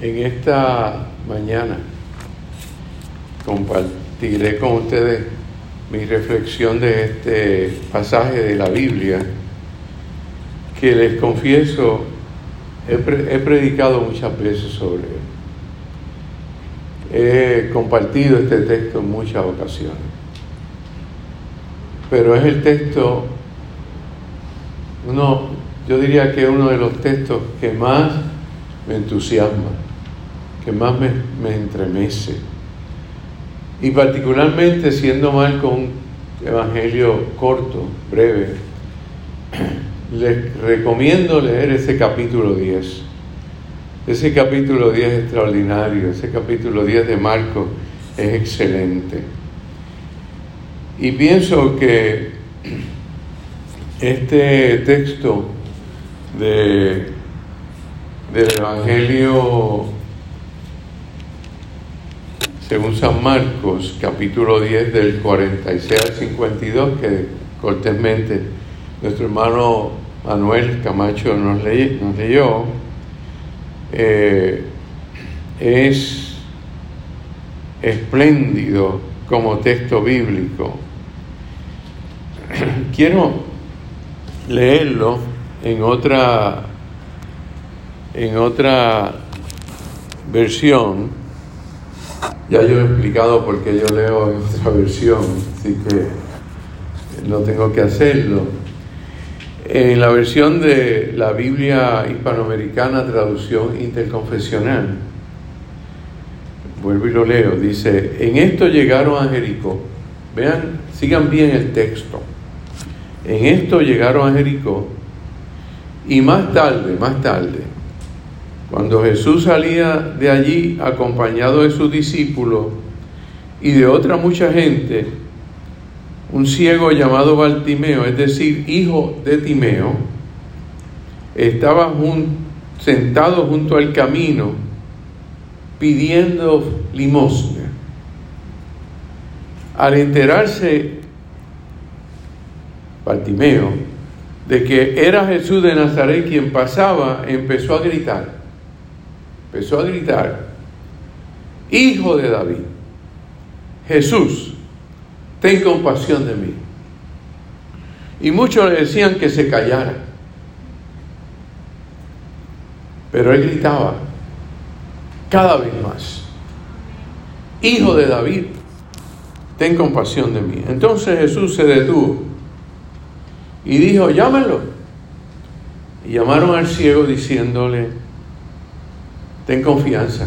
En esta mañana compartiré con ustedes mi reflexión de este pasaje de la Biblia que les confieso he, predicado muchas veces sobre él. He compartido este texto en muchas ocasiones. Pero es el texto, uno, yo diría que es uno de los textos que más me entusiasma, que más me, entremece. Y particularmente siendo Marco un evangelio corto, breve, les recomiendo leer ese capítulo 10. Ese capítulo 10 es extraordinario, ese capítulo 10 de Marco es excelente. Y pienso que este texto de del Evangelio según San Marcos, capítulo 10 del 46 al 52, que cortésmente nuestro hermano Manuel Camacho nos, leyó, eh, es espléndido como texto bíblico. Quiero leerlo en otra en otra versión, ya yo he explicado por qué yo leo en otra versión, así que no tengo que hacerlo. En la versión de la Biblia hispanoamericana, traducción interconfesional, vuelvo y lo leo, dice, en esto llegaron a Jericó, vean, sigan bien el texto, en esto llegaron a Jericó, y más tarde, más tarde, cuando Jesús salía de allí acompañado de sus discípulos y de otra mucha gente, un ciego llamado Bartimeo, es decir, hijo de Timeo, estaba sentado junto al camino pidiendo limosna. Al enterarse Bartimeo de que era Jesús de Nazaret quien pasaba, empezó a gritar empezó a gritar, Hijo de David, Jesús, ten compasión de mí. Y muchos le decían que se callara. Pero él gritaba cada vez más, Hijo de David, ten compasión de mí. Entonces Jesús se detuvo y dijo, llámalo. Y llamaron al ciego diciéndole, ten confianza,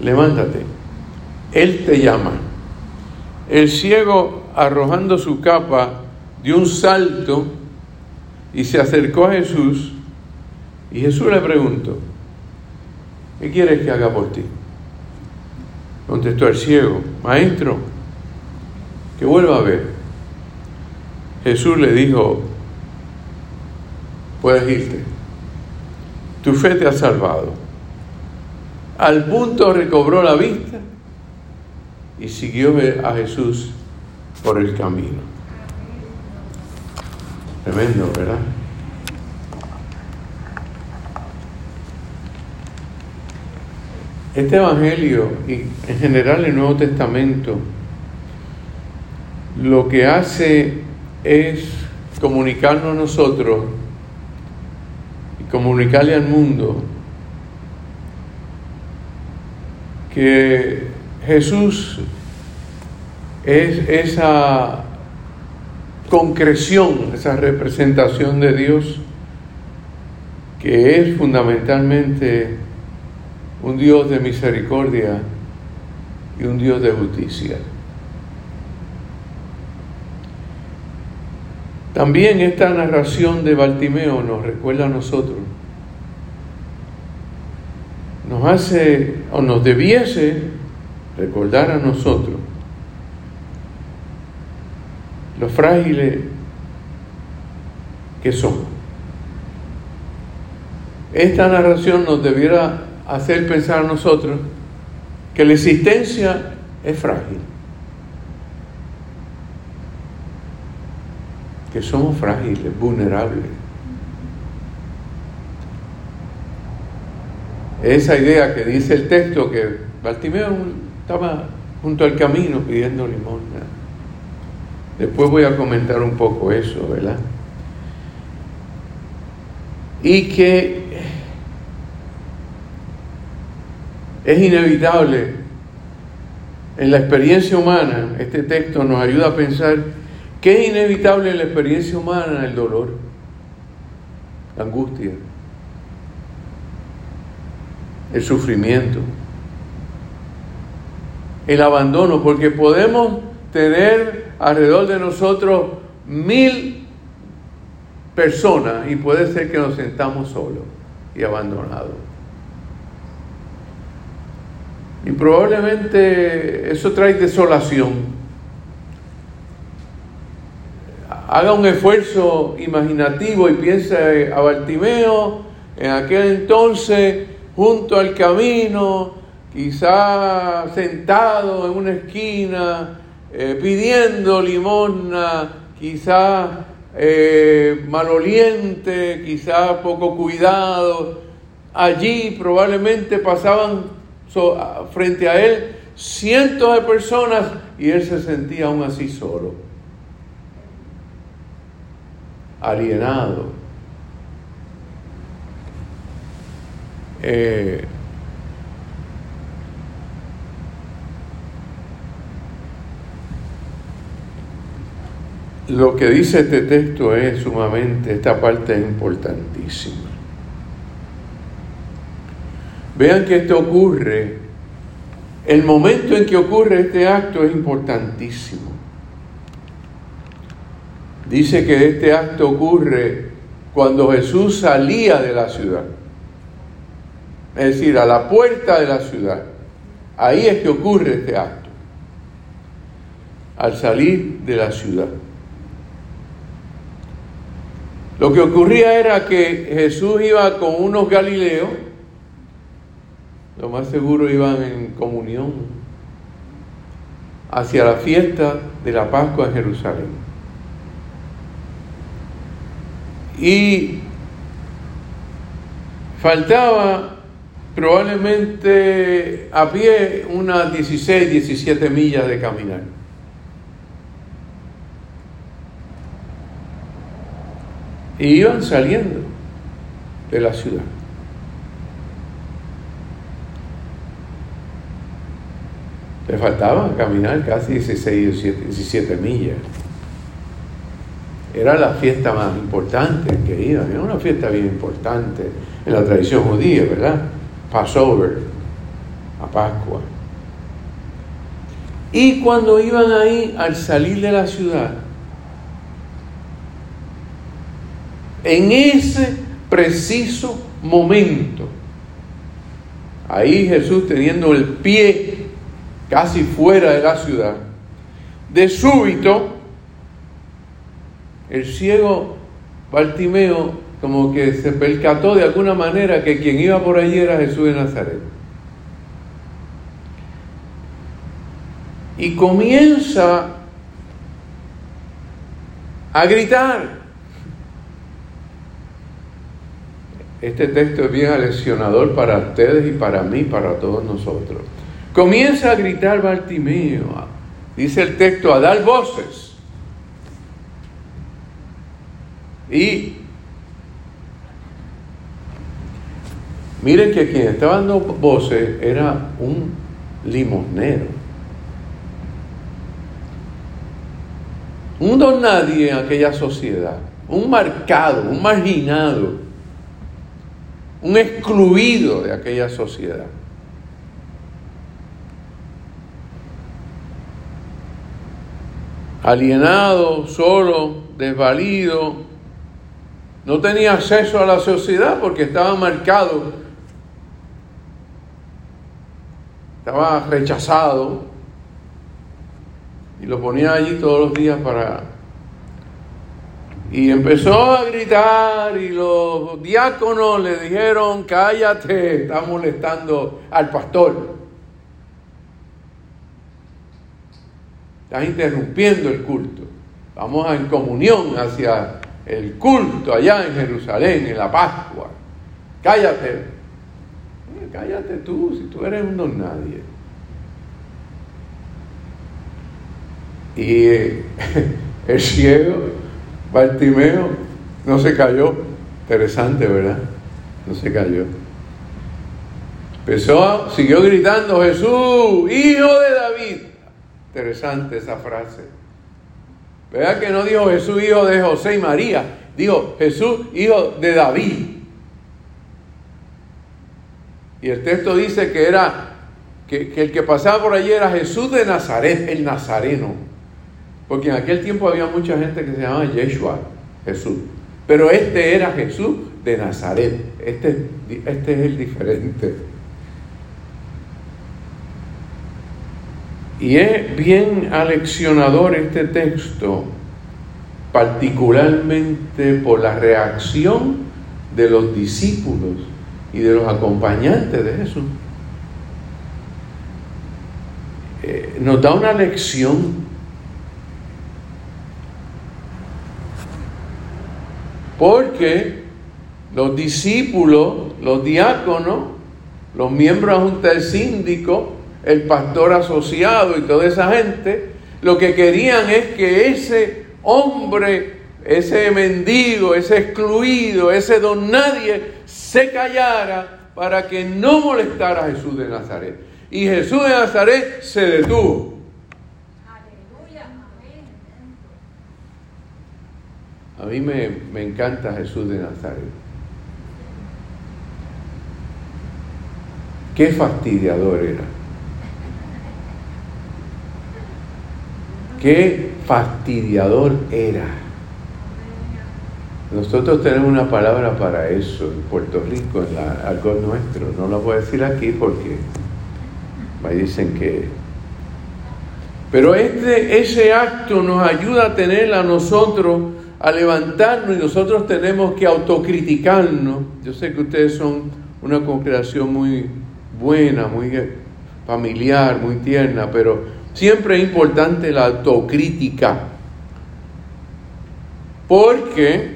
levántate, Él te llama. El ciego, arrojando su capa, dio un salto y se acercó a Jesús y Jesús le preguntó, ¿qué quieres que haga por ti? Contestó el ciego, maestro, que vuelva a ver. Jesús le dijo, puedes irte, tu fe te ha salvado al punto recobró la vista y siguió a Jesús por el camino. Tremendo, ¿verdad? Este Evangelio y en general el Nuevo Testamento lo que hace es comunicarnos a nosotros y comunicarle al mundo que Jesús es esa concreción, esa representación de Dios que es fundamentalmente un Dios de misericordia y un Dios de justicia. También esta narración de Bartimeo nos recuerda a nosotros hace o nos debiese recordar a nosotros lo frágiles que somos. Esta narración nos debiera hacer pensar a nosotros que la existencia es frágil, que somos frágiles, vulnerables esa idea que dice el texto que Bartimeo estaba junto al camino pidiendo limosna. Después voy a comentar un poco eso, ¿verdad? Y que es inevitable en la experiencia humana, este texto nos ayuda a pensar que es inevitable en la experiencia humana el dolor, la angustia, el sufrimiento, el abandono, porque podemos tener alrededor de nosotros mil personas y puede ser que nos sentamos solos y abandonados. Y probablemente eso trae desolación. Haga un esfuerzo imaginativo y piense a Bartimeo en aquel entonces junto al camino, quizá sentado en una esquina, eh, pidiendo limosna, quizá eh, maloliente, quizá poco cuidado. Allí probablemente pasaban frente a él cientos de personas y él se sentía aún así solo, alienado. Eh, lo que dice este texto es sumamente, esta parte es importantísima. Vean que esto ocurre, el momento en que ocurre este acto es importantísimo. Dice que este acto ocurre cuando Jesús salía de la ciudad, es decir, a la puerta de la ciudad. Ahí es que ocurre este acto, al salir de la ciudad. Lo que ocurría era que Jesús iba con unos galileos, lo más seguro iban en comunión hacia la fiesta de la Pascua en Jerusalén. Y faltaba probablemente a pie unas 16, 17 millas de caminar. Y iban saliendo de la ciudad. Le faltaba caminar casi 16, 17, millas. Era la fiesta más importante que iban, era una fiesta bien importante en la tradición judía, ¿verdad? Passover, a Pascua. Y cuando iban ahí, al salir de la ciudad, en ese preciso momento, ahí Jesús teniendo el pie casi fuera de la ciudad, de súbito, el ciego Bartimeo como que se percató de alguna manera que quien iba por allí era Jesús de Nazaret. Y comienza a gritar. Este texto es bien aleccionador para ustedes y para mí, para todos nosotros. Comienza a gritar Bartimeo, dice el texto, a dar voces. Y miren que quien estaba dando voces era un limosnero. Un don nadie en aquella sociedad, un marcado, un marginado, un excluido de aquella sociedad. alienado, solo, desvalido, no tenía acceso a la sociedad porque estaba marcado, estaba rechazado y lo ponía allí todos los días para... Y empezó a gritar y los diáconos le dijeron, cállate, está molestando al pastor. Estás interrumpiendo el culto. Vamos en comunión hacia el culto allá en Jerusalén, en la Pascua. Cállate. Cállate tú, si tú eres un don nadie. Y eh, el ciego, Bartimeo, no se cayó. Interesante, ¿verdad? No se cayó. Empezó, siguió gritando, Jesús, hijo de David. Interesante esa frase. ¿Verdad que no dijo Jesús, hijo de José y María? Dijo Jesús, hijo de David. Y el texto dice que era, que, el que pasaba por allí era Jesús de Nazaret, el Nazareno. Porque en aquel tiempo había mucha gente que se llamaba Yeshua, Jesús. Pero este era Jesús de Nazaret. Este, este es el diferente. Y es bien aleccionador este texto, particularmente por la reacción de los discípulos y de los acompañantes de Jesús. Eh, nos da una lección porque los discípulos, los diáconos, los miembros de junta del síndico, el pastor asociado y toda esa gente, lo que querían es que ese hombre, ese mendigo, ese excluido, ese don nadie, se callara para que no molestara a Jesús de Nazaret. Y Jesús de Nazaret se detuvo. A mí me, me encanta Jesús de Nazaret. Qué fastidiador era. Qué fastidiador era. Nosotros tenemos una palabra para eso en Puerto Rico, en la, algo nuestro. No lo voy a decir aquí porque me dicen que... Pero este, ese acto nos ayuda a tener a nosotros, a levantarnos y nosotros tenemos que autocriticarnos. Yo sé que ustedes son una congregación muy buena, muy familiar, muy tierna, pero Siempre es importante la autocrítica, porque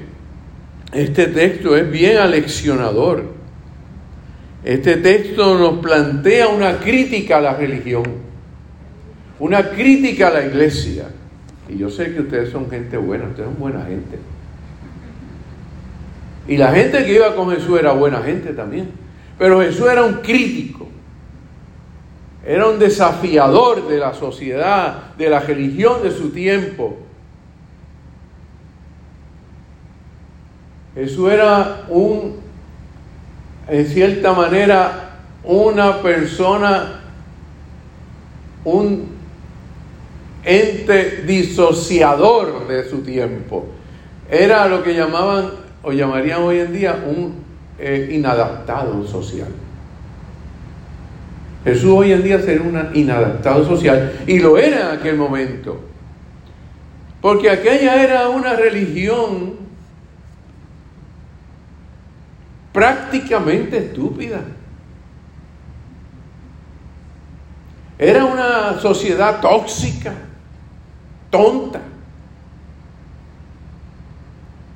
este texto es bien aleccionador. Este texto nos plantea una crítica a la religión, una crítica a la iglesia. Y yo sé que ustedes son gente buena, ustedes son buena gente. Y la gente que iba con Jesús era buena gente también. Pero Jesús era un crítico. Era un desafiador de la sociedad, de la religión de su tiempo. Jesús era un, en cierta manera, una persona, un ente disociador de su tiempo. Era lo que llamaban o llamarían hoy en día un eh, inadaptado social. Jesús hoy en día sería un inadaptado social y lo era en aquel momento. Porque aquella era una religión prácticamente estúpida. Era una sociedad tóxica, tonta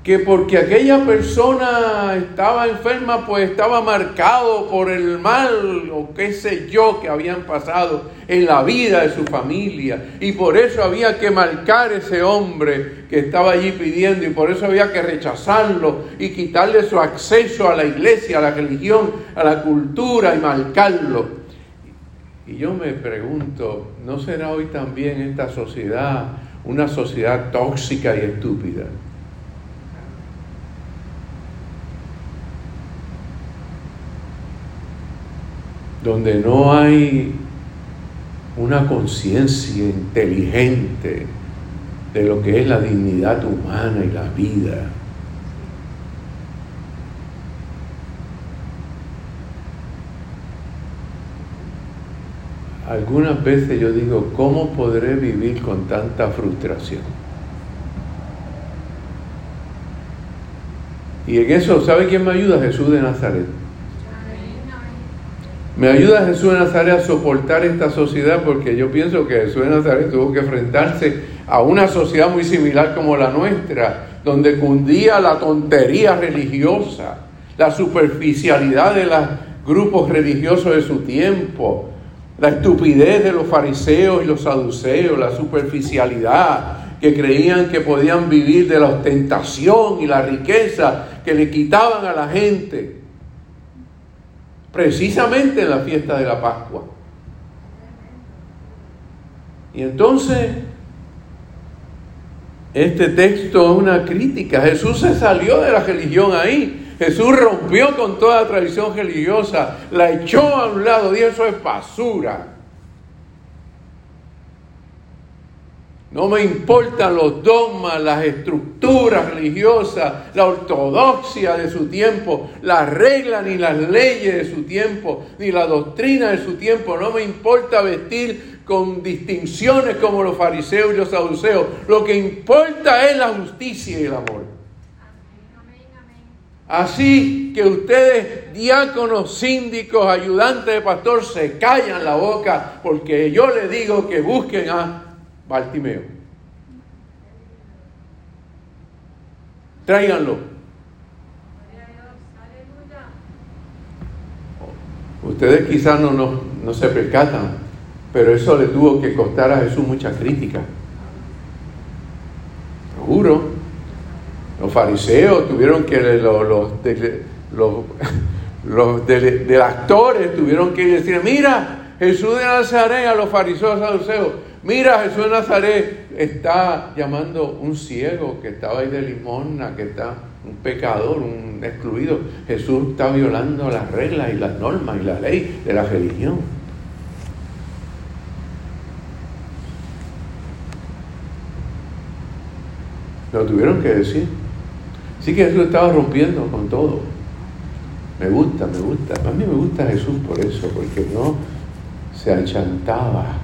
que porque aquella persona estaba enferma, pues estaba marcado por el mal o qué sé yo que habían pasado en la vida de su familia. Y por eso había que marcar ese hombre que estaba allí pidiendo y por eso había que rechazarlo y quitarle su acceso a la iglesia, a la religión, a la cultura y marcarlo. Y yo me pregunto, ¿no será hoy también esta sociedad una sociedad tóxica y estúpida? Donde no hay una conciencia inteligente de lo que es la dignidad humana y la vida. Algunas veces yo digo, ¿cómo podré vivir con tanta frustración? Y en eso, ¿sabe quién me ayuda? Jesús de Nazaret. Me ayuda Jesús de Nazaret a soportar esta sociedad porque yo pienso que Jesús de Nazaret tuvo que enfrentarse a una sociedad muy similar como la nuestra, donde cundía la tontería religiosa, la superficialidad de, grupos religiosos de su tiempo, la estupidez de los fariseos y los saduceos, la superficialidad, que creían que podían vivir de la ostentación y la riqueza que le quitaban a la gente, precisamente en la fiesta de la Pascua. Y entonces, este texto es una crítica. Jesús se salió de la religión ahí. Jesús rompió con toda tradición religiosa, la echó a un lado, y eso es basura. No me importan los dogmas, las estructuras religiosas, la ortodoxia de su tiempo, las reglas ni las leyes de su tiempo, ni la doctrina de su tiempo. No me importa vestir con distinciones como los fariseos y los saduceos. Lo que importa es la justicia y el amor. Así que ustedes, diáconos, síndicos, ayudantes de pastor, se callan la boca porque yo les digo que busquen a Bartimeo. Tráiganlo. Ustedes quizás no, no, no se percatan, pero eso le tuvo que costar a Jesús mucha crítica. Lo juro. Los fariseos tuvieron que, los, los, los, los actores tuvieron que decir, mira, Jesús de Nazaret a los fariseos saduceos, mira, Jesús de Nazaret está llamando un ciego que estaba ahí de limosna, que está un pecador, un excluido. Jesús está violando las reglas y las normas y la ley de la religión. Lo tuvieron que decir. Así que Jesús estaba rompiendo con todo. Me gusta, me gusta. A mí me gusta Jesús por eso, porque no se achantaba.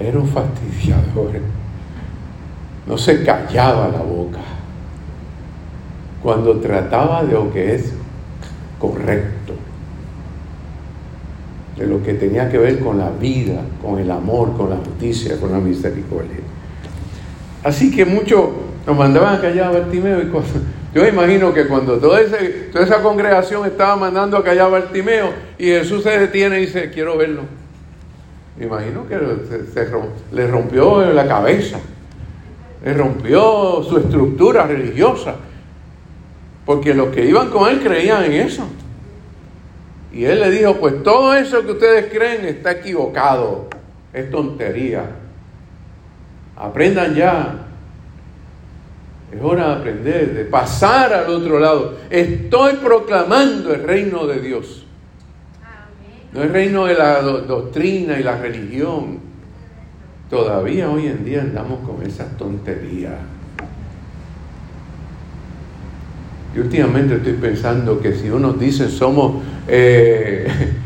Era un fastidiador. No se callaba la boca. Cuando trataba de lo que es correcto, de lo que tenía que ver con la vida, con el amor, con la justicia, con la misericordia. Así que muchos nos mandaban a callar a Bartimeo y Yo me imagino que cuando toda, toda esa congregación estaba mandando a callar a Bartimeo y Jesús se detiene y dice, quiero verlo. Me imagino que le rompió la cabeza, le rompió su estructura religiosa, porque los que iban con él creían en eso. Y él le dijo, pues todo eso que ustedes creen está equivocado, es tontería. Aprendan ya. Es hora de aprender, de pasar al otro lado. Estoy proclamando el reino de Dios. No el reino de la doctrina y la religión. Todavía hoy en día andamos con esas tonterías. Y últimamente estoy pensando que si uno dice somos eh,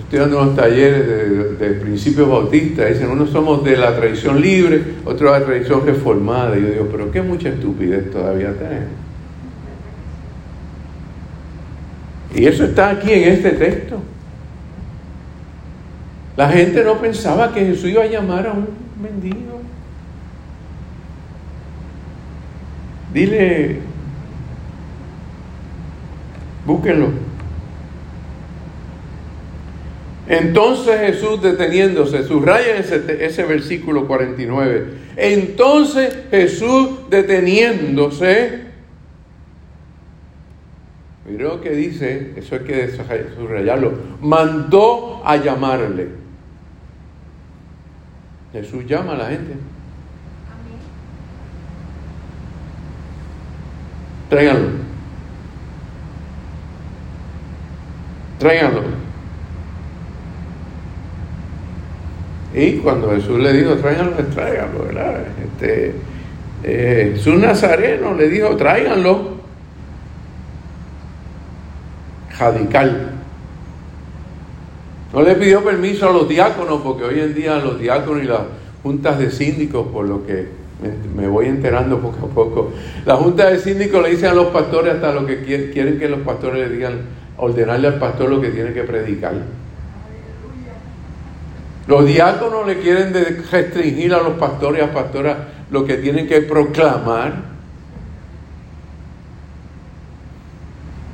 estoy dando unos talleres de, principios bautistas, dicen, unos somos de la tradición libre, otros de la tradición reformada. Y yo digo, pero qué mucha estupidez todavía tenemos. Y eso está aquí en este texto. La gente no pensaba que Jesús iba a llamar a un mendigo. Dile, búsquenlo. Entonces Jesús deteniéndose, subraya ese, versículo 49. Entonces Jesús deteniéndose, mira lo que dice, eso hay que subrayarlo, mandó a llamarle. Jesús llama a la gente. Tráiganlo. Tráiganlo. Y cuando Jesús le dijo, tráiganlo, tráiganlo, ¿verdad? Este, eh, Jesús Nazareno le dijo, tráiganlo. Radical. No le pidió permiso a los diáconos, porque hoy en día los diáconos y las juntas de síndicos, por lo que me, voy enterando poco a poco, la junta de síndicos le dicen a los pastores hasta lo que quieren que los pastores le digan, ordenarle al pastor lo que tiene que predicar. Los diáconos le quieren restringir a los pastores y a pastoras lo que tienen que proclamar.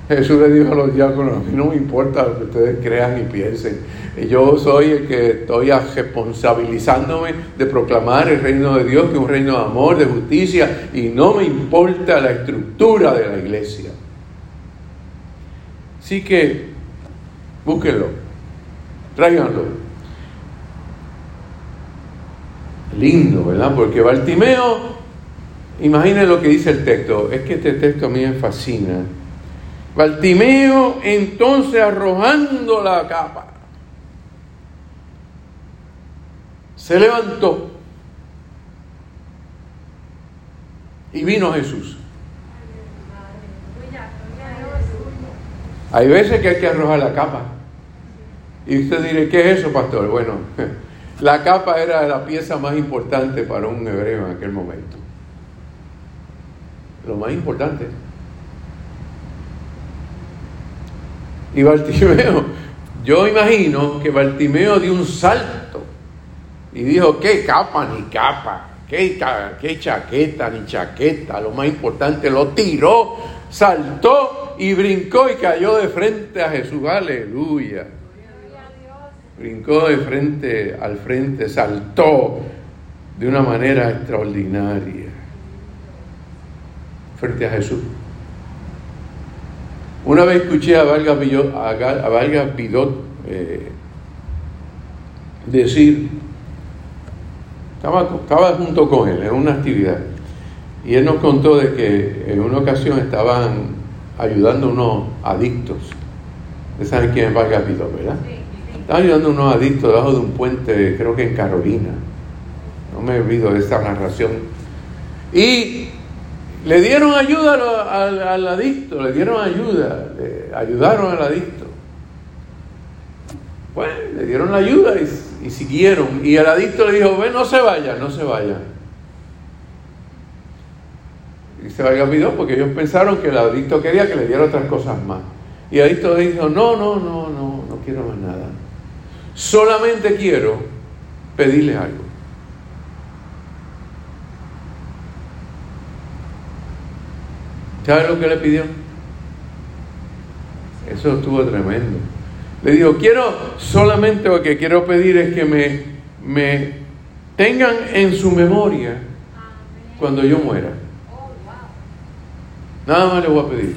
Jesús le dijo a los diáconos, a mí no me importa lo que ustedes crean y piensen. Yo soy el que estoy responsabilizándome de proclamar el reino de Dios, que es un reino de amor, de justicia, y no me importa la estructura de la iglesia. Así que búsquenlo, tráiganlo. Lindo, ¿verdad? Porque Bartimeo, imaginen lo que dice el texto, es que este texto a mí me fascina. Bartimeo entonces arrojando la capa, se levantó y vino Jesús. Hay veces que hay que arrojar la capa. Y usted dirá, ¿qué es eso, pastor? Bueno, la capa era la pieza más importante para un hebreo en aquel momento. Lo más importante. Y Bartimeo, yo imagino que Bartimeo dio un salto y dijo, ¿qué capa ni capa? ¿Qué, qué chaqueta ni chaqueta? Lo más importante, lo tiró, saltó y brincó y cayó de frente a Jesús. Aleluya. Brincó de frente al frente, saltó de una manera extraordinaria frente a Jesús. Una vez escuché a Vargas, Bidot, eh, decir, estaba, estaba junto con él en una actividad, y él nos contó de que en una ocasión estaban ayudando a unos adictos. ¿Ustedes saben quién es Vargas Bidot, verdad? Estaban ayudando a unos adictos debajo de un puente, creo que en Carolina. No me olvido de esa narración. Y le dieron ayuda al, adicto, le dieron ayuda, le ayudaron al adicto. Bueno, le dieron la ayuda y, siguieron. Y el adicto le dijo, ven, no se vaya, no se vaya. Y se vaya olvidó porque ellos pensaron que el adicto quería que le diera otras cosas más. Y el adicto le dijo, no, no, no, no, no quiero más nada. Solamente quiero pedirle algo. ¿Sabe lo que le pidió? Eso estuvo tremendo. Le dijo, quiero, solamente lo que quiero pedir es que me, me tengan en su memoria cuando yo muera. Nada más le voy a pedir.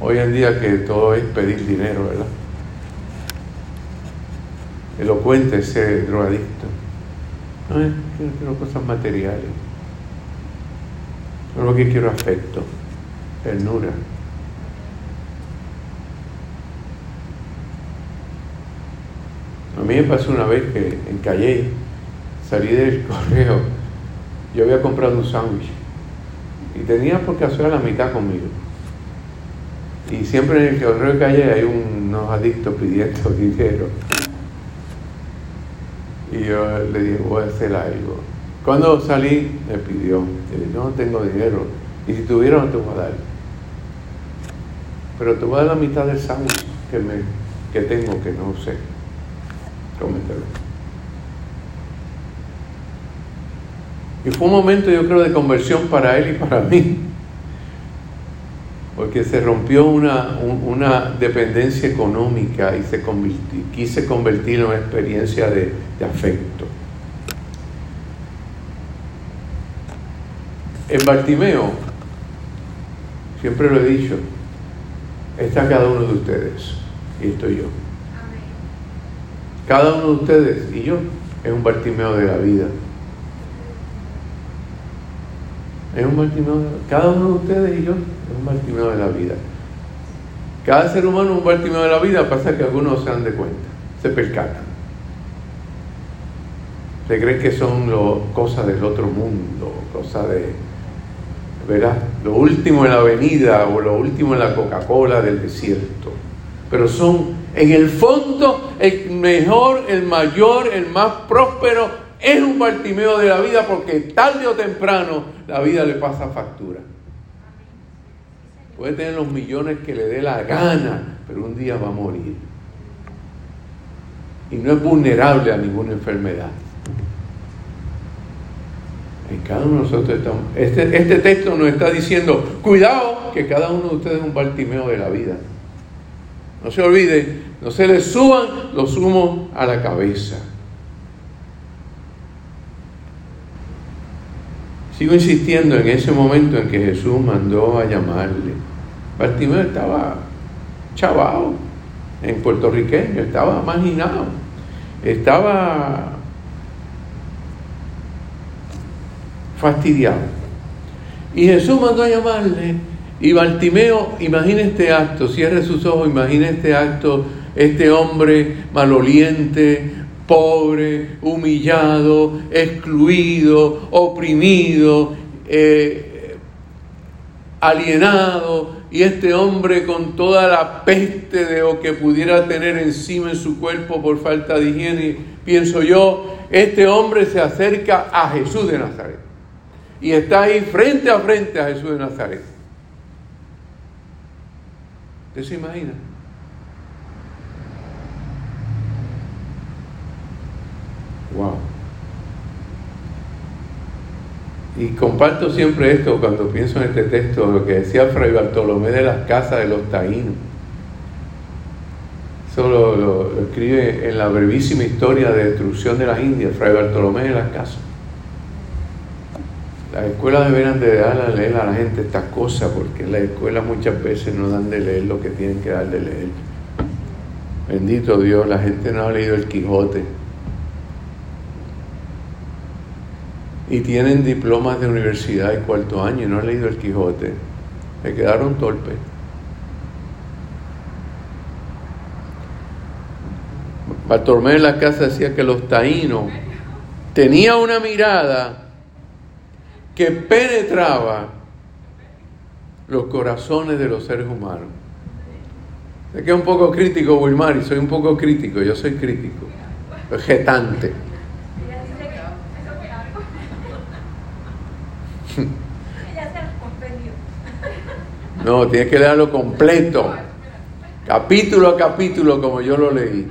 Hoy en día que todo es pedir dinero, ¿verdad? Elocuente ese drogadicto. No es quiero cosas materiales. Yo lo que quiero afecto, ternura. A mí me pasó una vez que en Calle salí del correo, yo había comprado un sándwich y tenía por hacer la mitad conmigo. Y siempre en el correo de Calle hay unos adictos pidiendo dinero. Y yo le dije, voy a hacer algo. Cuando salí, me pidió, dije, no tengo dinero. Y si tuviera, no te voy a dar. Pero te voy a dar la mitad del sándwich que, me, que tengo, que no sé. Cómetelo. Y fue un momento, yo creo, de conversión para él y para mí porque se rompió una, una dependencia económica y se quise convertirlo en una experiencia de, de afecto. En Bartimeo, siempre lo he dicho, está cada uno de ustedes y estoy yo. Cada uno de ustedes y yo es un Bartimeo de la vida. Es un Bartimeo, cada uno de ustedes y yo es un Bartimeo de la vida. Cada ser humano es un Bartimeo de la vida, pasa que algunos se dan de cuenta, se percatan. Se creen que son cosas del otro mundo, cosas de, ¿verdad? Lo último en la avenida o lo último en la Coca-Cola del desierto. Pero son, en el fondo, el mejor, el mayor, el más próspero, es un Bartimeo de la vida porque tarde o temprano la vida le pasa factura. Puede tener los millones que le dé la gana, pero un día va a morir. Y no es vulnerable a ninguna enfermedad. En cada uno de nosotros estamos. Este, este texto nos está diciendo: cuidado, que cada uno de ustedes es un Bartimeo de la vida. No se olvide, no se les suban los humos a la cabeza. Sigo insistiendo en ese momento en que Jesús mandó a llamarle. Bartimeo estaba chavado, en puertorriqueño, estaba marginado, estaba fastidiado. Y Jesús mandó a llamarle y Bartimeo, imagina este acto, cierre sus ojos, imagina este acto, este hombre maloliente, pobre, humillado, excluido, oprimido, eh, alienado, y este hombre con toda la peste de o que pudiera tener encima en su cuerpo por falta de higiene, pienso yo, este hombre se acerca a Jesús de Nazaret y está ahí frente a frente a Jesús de Nazaret. ¿Usted se imagina? Wow. Y comparto siempre esto cuando pienso en este texto, lo que decía Fray Bartolomé de las casas de los taínos. Eso lo, escribe en la brevísima historia de destrucción de las Indias, Fray Bartolomé de las casas. Las escuelas deberían de a leer a la gente estas cosas, porque las escuelas muchas veces no dan de leer lo que tienen que dar de leer. Bendito Dios, la gente no ha leído el Quijote. Y tienen diplomas de universidad y cuarto año y no han leído el Quijote. Se quedaron torpes. Bartolomé en la casa decía que los taínos tenían una mirada que penetraba los corazones de los seres humanos. Sé que es un poco crítico, Wilmar, y soy un poco crítico, yo soy crítico, vegetante. No, tienes que leerlo completo, capítulo a capítulo como yo lo leí.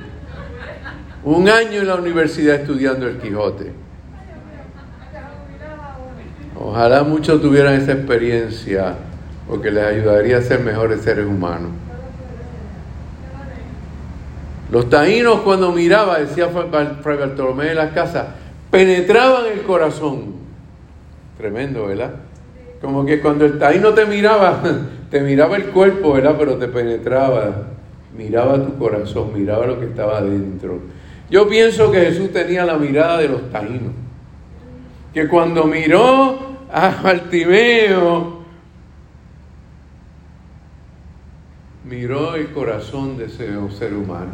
Un año en la universidad estudiando el Quijote. Ojalá muchos tuvieran esa experiencia porque les ayudaría a ser mejores seres humanos. Los taínos cuando miraba, decía Fray Bartolomé de las Casas, penetraban el corazón. Tremendo, ¿verdad? Como que cuando el taíno te miraba, te miraba el cuerpo, ¿verdad? Pero te penetraba, miraba tu corazón, miraba lo que estaba dentro. Yo pienso que Jesús tenía la mirada de los taínos. Que cuando miró a Bartimeo, miró el corazón de ese ser humano,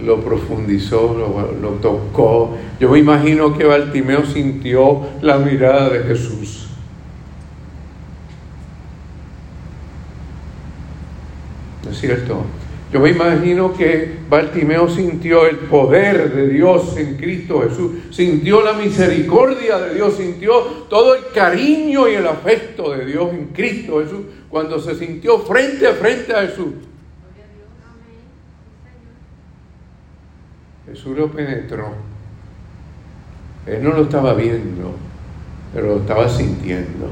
lo profundizó, lo, lo, tocó. Yo me imagino que Bartimeo sintió la mirada de Jesús. ¿No es cierto? Yo me imagino que Bartimeo sintió el poder de Dios en Cristo Jesús, sintió la misericordia de Dios, sintió todo el cariño y el afecto de Dios en Cristo Jesús cuando se sintió frente a frente a Jesús. Jesús lo penetró. Él no lo estaba viendo, pero lo estaba sintiendo.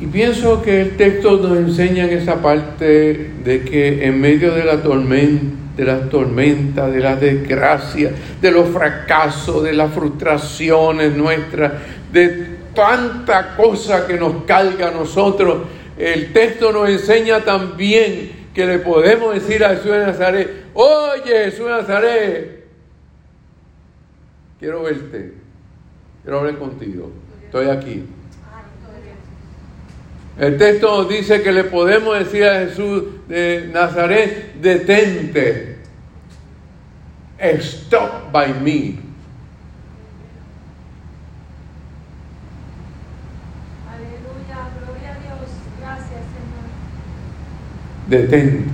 Y pienso que el texto nos enseña en esa parte de que en medio de la tormenta, de las tormentas, de las desgracias, de los fracasos, de las frustraciones nuestras, de tanta cosa que nos carga a nosotros, el texto nos enseña también que le podemos decir a Jesús de Nazaret, oye Jesús de Nazaret, quiero verte, quiero hablar contigo, estoy aquí. El texto dice que le podemos decir a Jesús de Nazaret, detente, stop by me. Aleluya, gloria a Dios, gracias Señor. Detente.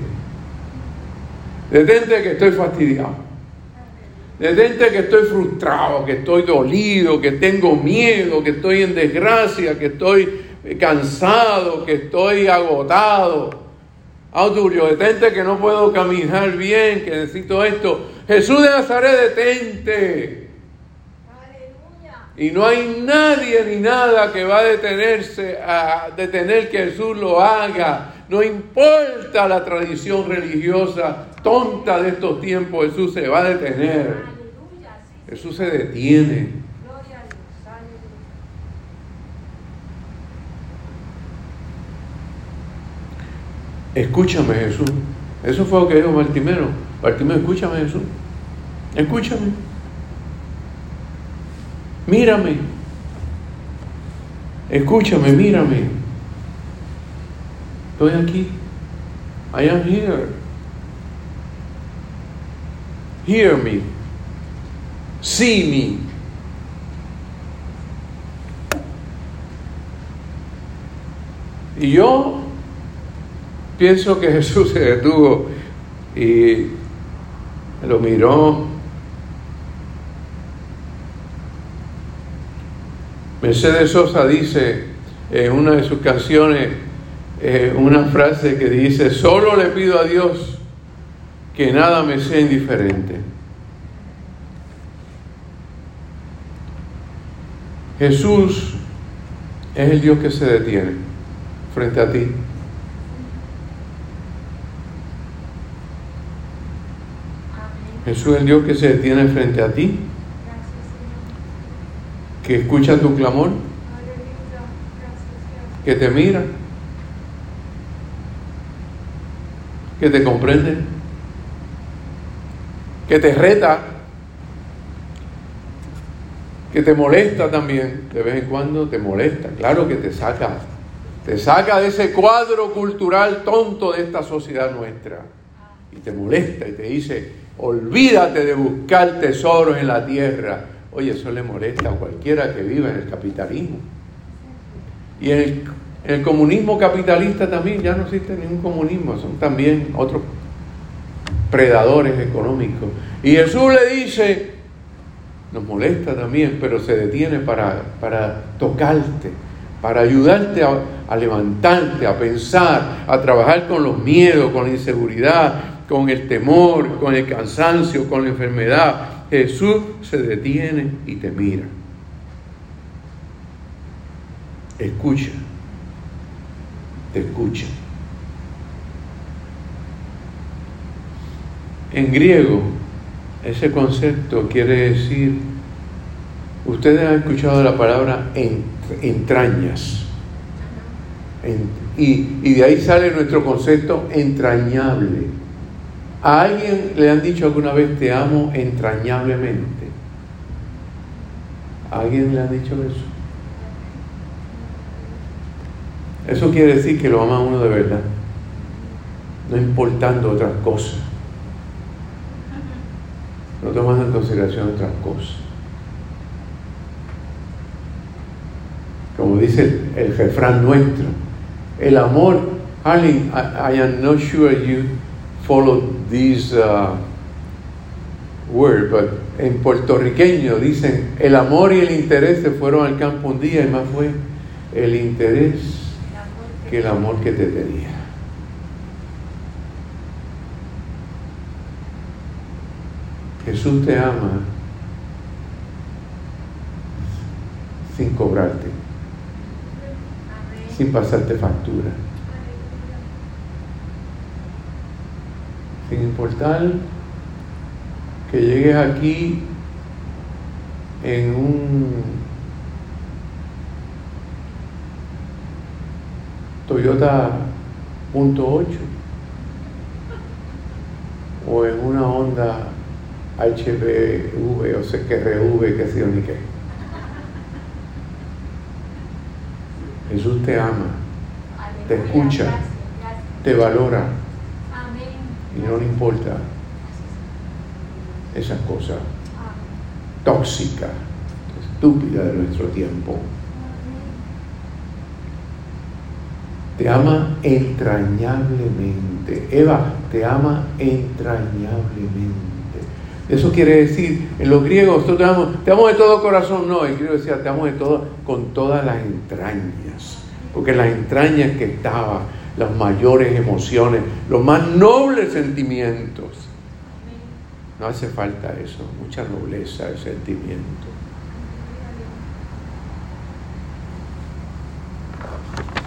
Detente que estoy fastidiado. Detente que estoy frustrado, que estoy dolido, que tengo miedo, que estoy en desgracia, que estoy cansado, que estoy agotado. Audurio, detente que no puedo caminar bien, que necesito esto. Jesús de Nazaret, detente. Aleluya. Y no hay nadie ni nada que va a detenerse, a detener que Jesús lo haga. No importa la tradición religiosa tonta de estos tiempos, Jesús se va a detener. Aleluya. Sí. Jesús se detiene. Gloria a Dios. Aleluya. Escúchame, Jesús. Eso fue lo que dijo Bartimeo. Bartimeo, escúchame, Jesús. Escúchame. Mírame. Escúchame, mírame. Estoy aquí. I am here. Hear me. See me. Y yo pienso que Jesús se detuvo y lo miró. Mercedes Sosa dice en una de sus canciones eh, una frase que dice, solo le pido a Dios que nada me sea indiferente. Jesús es el Dios que se detiene frente a ti. Jesús es el Dios que se detiene frente a ti, que escucha tu clamor, que te mira, que te comprende, que te reta, que te molesta también, de vez en cuando te molesta, claro que te saca, te saca de ese cuadro cultural tonto de esta sociedad nuestra. Y te molesta y te dice, olvídate de buscar tesoros en la tierra. Oye, eso le molesta a cualquiera que viva en el capitalismo. Y en el, comunismo capitalista también ya no existe ningún comunismo, son también otros predadores económicos. Y Jesús le dice, nos molesta también, pero se detiene para, para tocarte, para ayudarte a, a levantarte, a pensar, a trabajar con los miedos, con la inseguridad, con el temor, con el cansancio, con la enfermedad. Jesús se detiene y te mira. Escucha, te escucha. En griego, ese concepto quiere decir, ustedes han escuchado la palabra en- entrañas, En- y, y de ahí sale nuestro concepto entrañable. ¿A alguien le han dicho alguna vez te amo entrañablemente? ¿A alguien le han dicho eso? Eso quiere decir que lo ama uno de verdad, no importando otras cosas, no tomando en consideración otras cosas. Como dice el, el refrán nuestro, el amor, Harley, I, I am not sure you follow this uh, word, but en puertorriqueño dicen, el amor y el interés se fueron al campo un día y más fue el interés que el amor que te tenía. Jesús te ama sin cobrarte, sin pasarte factura, sin importar que llegues aquí en un Toyota punto .8 o en una Honda HBV o CQRV, que sé yo ni qué. Jesús te ama, te escucha. Te valora. Y no le importa esas cosas tóxicas, estúpidas de nuestro tiempo. Te ama entrañablemente. Eva, te ama entrañablemente. Eso quiere decir, en los griegos, te amo, te amo de todo corazón. No, el griego decía, te amo de todo, con todas las entrañas. Porque las entrañas que estaba las mayores emociones, los más nobles sentimientos. No hace falta eso, mucha nobleza de sentimiento.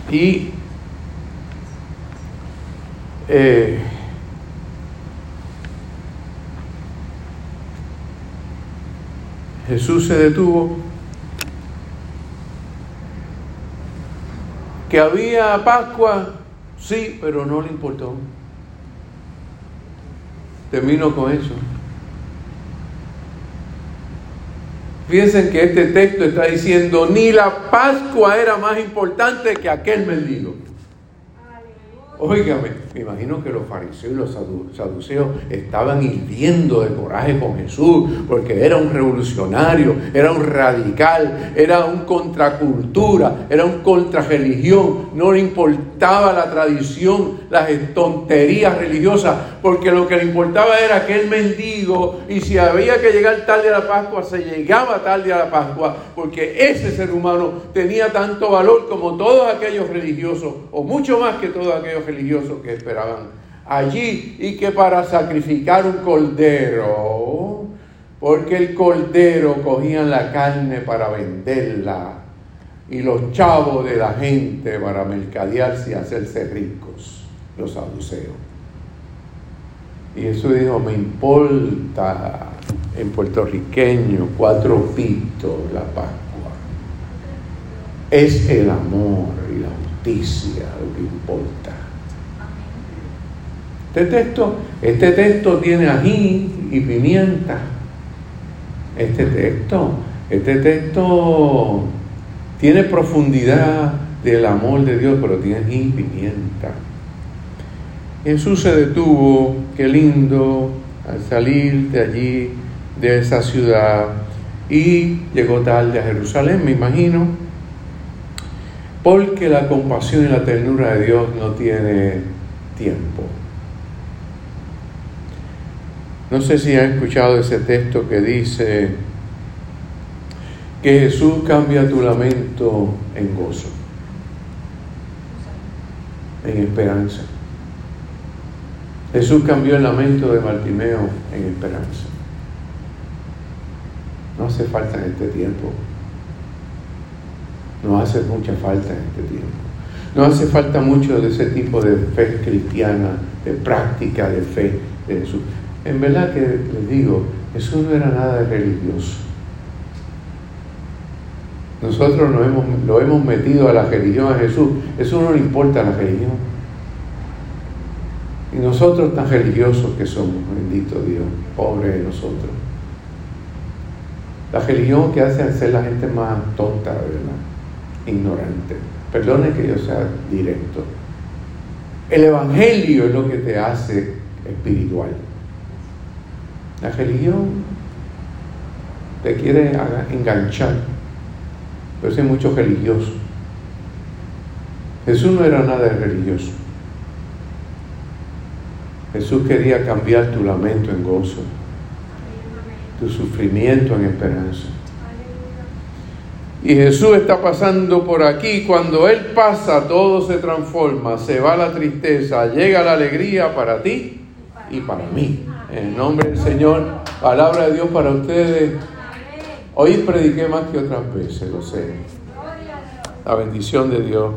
Y eh, Jesús se detuvo, que había Pascua, sí, pero no le importó. Termino con eso. Fíjense que este texto está diciendo, ni la Pascua era más importante que aquel mendigo. Óigame, me imagino que los fariseos y los saduceos estaban hirviendo de coraje con Jesús, porque era un revolucionario, era un radical, era un contracultura, era un contrarreligión, no le importaba la tradición, las tonterías religiosas, porque lo que le importaba era aquel mendigo, y si había que llegar tarde a la Pascua, se llegaba tarde a la Pascua, porque ese ser humano tenía tanto valor como todos aquellos religiosos, o mucho más que todos aquellos religiosos que esperaban allí y que para sacrificar un cordero, porque el cordero cogían la carne para venderla y los chavos de la gente para mercadearse y hacerse ricos, los saduceos. Y eso dijo, me importa en puertorriqueño cuatro pitos la Pascua. Es el amor y la justicia lo que importa. Este texto, este texto tiene ají y pimienta. Este texto, este texto tiene profundidad del amor de Dios, pero tiene ají y pimienta. Jesús se detuvo, qué lindo, al salir de allí, de esa ciudad, y llegó tarde a Jerusalén, me imagino, porque la compasión y la ternura de Dios no tiene tiempo. No sé si han escuchado ese texto que dice que Jesús cambia tu lamento en gozo, en esperanza. Jesús cambió el lamento de Bartimeo en esperanza. No hace falta en este tiempo. No hace mucha falta en este tiempo. No hace falta mucho de ese tipo de fe cristiana, de práctica de fe de Jesús. En verdad que les digo, eso no era nada de religioso. Nosotros nos hemos, lo hemos metido a la religión a Jesús. Eso no le importa a la religión. Y nosotros tan religiosos que somos, bendito Dios, pobre de nosotros. La religión que hace hacer la gente más tonta, ¿verdad? Ignorante. Perdone que yo sea directo. El Evangelio es lo que te hace espiritual. La religión te quiere enganchar, pero hay mucho religioso. Jesús no era nada de religioso. Jesús quería cambiar tu lamento en gozo, tu sufrimiento en esperanza. Y Jesús está pasando por aquí. Cuando Él pasa, todo se transforma. Se va la tristeza, llega la alegría para ti y para mí. En nombre del Señor, palabra de Dios para ustedes. Hoy prediqué más que otras veces, lo sé. La bendición de Dios.